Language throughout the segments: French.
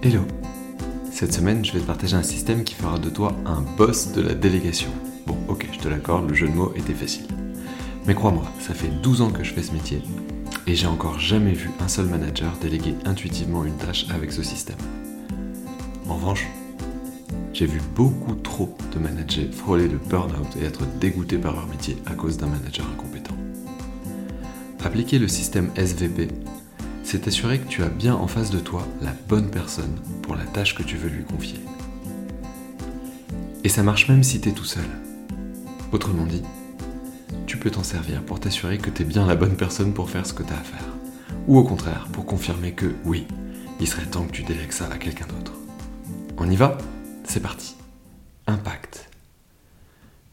Hello Cette semaine, je vais te partager un système qui fera de toi un boss de la délégation. Bon, ok, je te l'accorde, le jeu de mots était facile. Mais crois-moi, ça fait 12 ans que je fais ce métier et j'ai encore jamais vu un seul manager déléguer intuitivement une tâche avec ce système. En revanche, j'ai vu beaucoup trop de managers frôler le burn-out et être dégoûtés par leur métier à cause d'un manager incompétent. Appliquer le système SVP c'est assurer que tu as bien en face de toi la bonne personne pour la tâche que tu veux lui confier. Et ça marche même si tu es tout seul. Autrement dit, tu peux t'en servir pour t'assurer que tu es bien la bonne personne pour faire ce que tu as à faire. Ou au contraire, pour confirmer que oui, il serait temps que tu délègues ça à quelqu'un d'autre. On y va? C'est parti. Impact.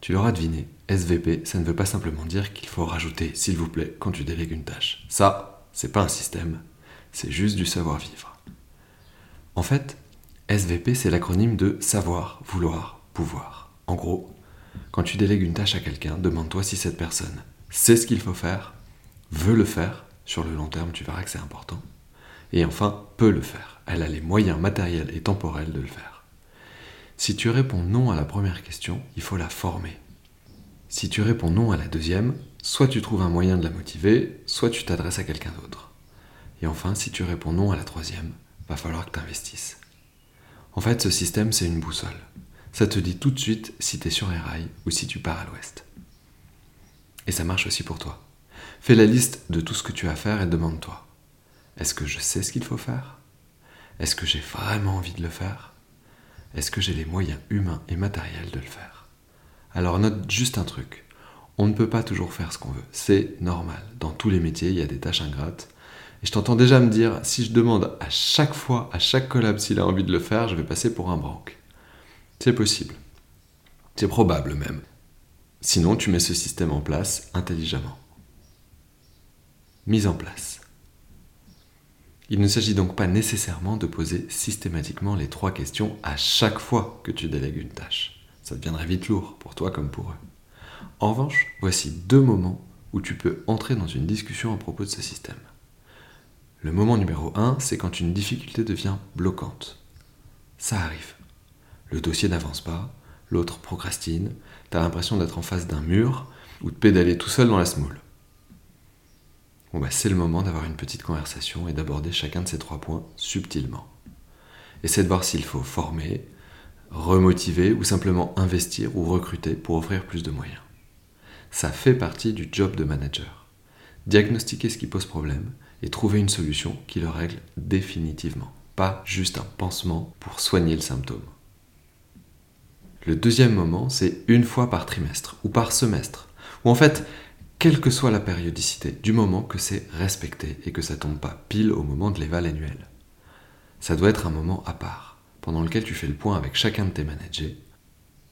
Tu l'auras deviné, SVP, ça ne veut pas simplement dire qu'il faut rajouter s'il vous plaît quand tu délègues une tâche. Ça, c'est pas un système, c'est juste du savoir-vivre. En fait, SVP, c'est l'acronyme de savoir, vouloir, pouvoir. En gros, quand tu délègues une tâche à quelqu'un, demande-toi si cette personne sait ce qu'il faut faire, veut le faire, sur le long terme tu verras que c'est important, et enfin peut le faire. Elle a les moyens matériels et temporels de le faire. Si tu réponds non à la première question, il faut la former. Si tu réponds non à la deuxième, soit tu trouves un moyen de la motiver, soit tu t'adresses à quelqu'un d'autre. Et enfin, si tu réponds non à la troisième, va falloir que tu investisses. En fait, ce système, c'est une boussole. Ça te dit tout de suite si tu es sur les rails ou si tu pars à l'ouest. Et ça marche aussi pour toi. Fais la liste de tout ce que tu as à faire et demande-toi, est-ce que je sais ce qu'il faut faire? Est-ce que j'ai vraiment envie de le faire? Est-ce que j'ai les moyens humains et matériels de le faire? Alors note juste un truc. On ne peut pas toujours faire ce qu'on veut. C'est normal. Dans tous les métiers, il y a des tâches ingrates. Et je t'entends déjà me dire, si je demande à chaque fois, à chaque collab s'il a envie de le faire, je vais passer pour un branque. C'est possible. C'est probable même. Sinon, tu mets ce système en place intelligemment. Mise en place. Il ne s'agit donc pas nécessairement de poser systématiquement les trois questions à chaque fois que tu délègues une tâche. Ça deviendrait vite lourd pour toi comme pour eux. En revanche, voici deux moments où tu peux entrer dans une discussion à propos de ce système. Le moment numéro 1, c'est quand une difficulté devient bloquante. Ça arrive. Le dossier n'avance pas, l'autre procrastine, t'as l'impression d'être en face d'un mur ou de pédaler tout seul dans la smoule. Bon bah c'est le moment d'avoir une petite conversation et d'aborder chacun de ces trois points subtilement. Essaie de voir s'il faut former, remotiver ou simplement investir ou recruter pour offrir plus de moyens. Ça fait partie du job de manager. Diagnostiquer ce qui pose problème et trouver une solution qui le règle définitivement, pas juste un pansement pour soigner le symptôme. Le deuxième moment, c'est une fois par trimestre ou par semestre, ou en fait, quelle que soit la périodicité, du moment que c'est respecté et que ça tombe pas pile au moment de l'éval annuel. Ça doit être un moment à part, pendant lequel tu fais le point avec chacun de tes managers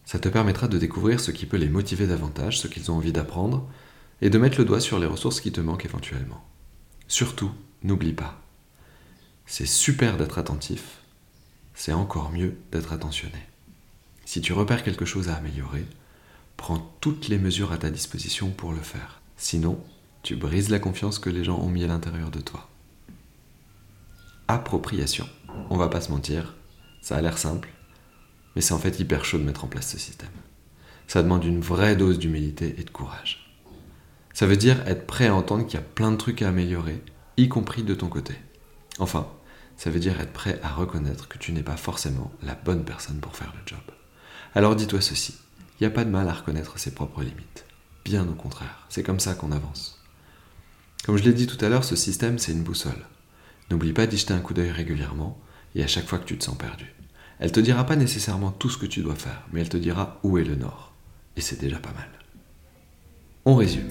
ça te permettra de découvrir ce qui peut les motiver davantage, ce qu'ils ont envie d'apprendre, et de mettre le doigt sur les ressources qui te manquent éventuellement. Surtout, n'oublie pas, c'est super d'être attentif, c'est encore mieux d'être attentionné. Si tu repères quelque chose à améliorer, prends toutes les mesures à ta disposition pour le faire. Sinon, tu brises la confiance que les gens ont mis à l'intérieur de toi. Appropriation. On va pas se mentir, ça a l'air simple, mais c'est en fait hyper chaud de mettre en place ce système. Ça demande une vraie dose d'humilité et de courage. Ça veut dire être prêt à entendre qu'il y a plein de trucs à améliorer, y compris de ton côté. Enfin, ça veut dire être prêt à reconnaître que tu n'es pas forcément la bonne personne pour faire le job. Alors dis-toi ceci, il n'y a pas de mal à reconnaître ses propres limites. Bien au contraire, c'est comme ça qu'on avance. Comme je l'ai dit tout à l'heure, ce système, c'est une boussole. N'oublie pas d'y jeter un coup d'œil régulièrement et à chaque fois que tu te sens perdu. Elle te dira pas nécessairement tout ce que tu dois faire, mais elle te dira où est le nord. Et c'est déjà pas mal. On résume.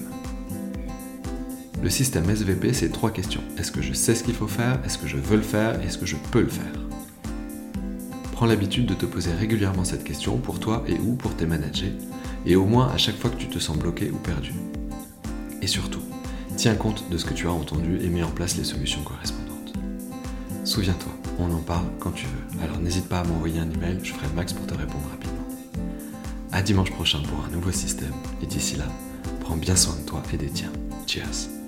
Le système SVP, c'est trois questions. Est-ce que je sais ce qu'il faut faire? Est-ce que je veux le faire? Est-ce que je peux le faire? Prends l'habitude de te poser régulièrement cette question pour toi et ou pour tes managers, et au moins à chaque fois que tu te sens bloqué ou perdu. Et surtout, tiens compte de ce que tu as entendu et mets en place les solutions correspondantes. Souviens-toi, on en parle quand tu veux. Alors n'hésite pas à m'envoyer un email, je ferai max pour te répondre rapidement. À dimanche prochain pour un nouveau système, et d'ici là, prends bien soin de toi et des tiens. Cheers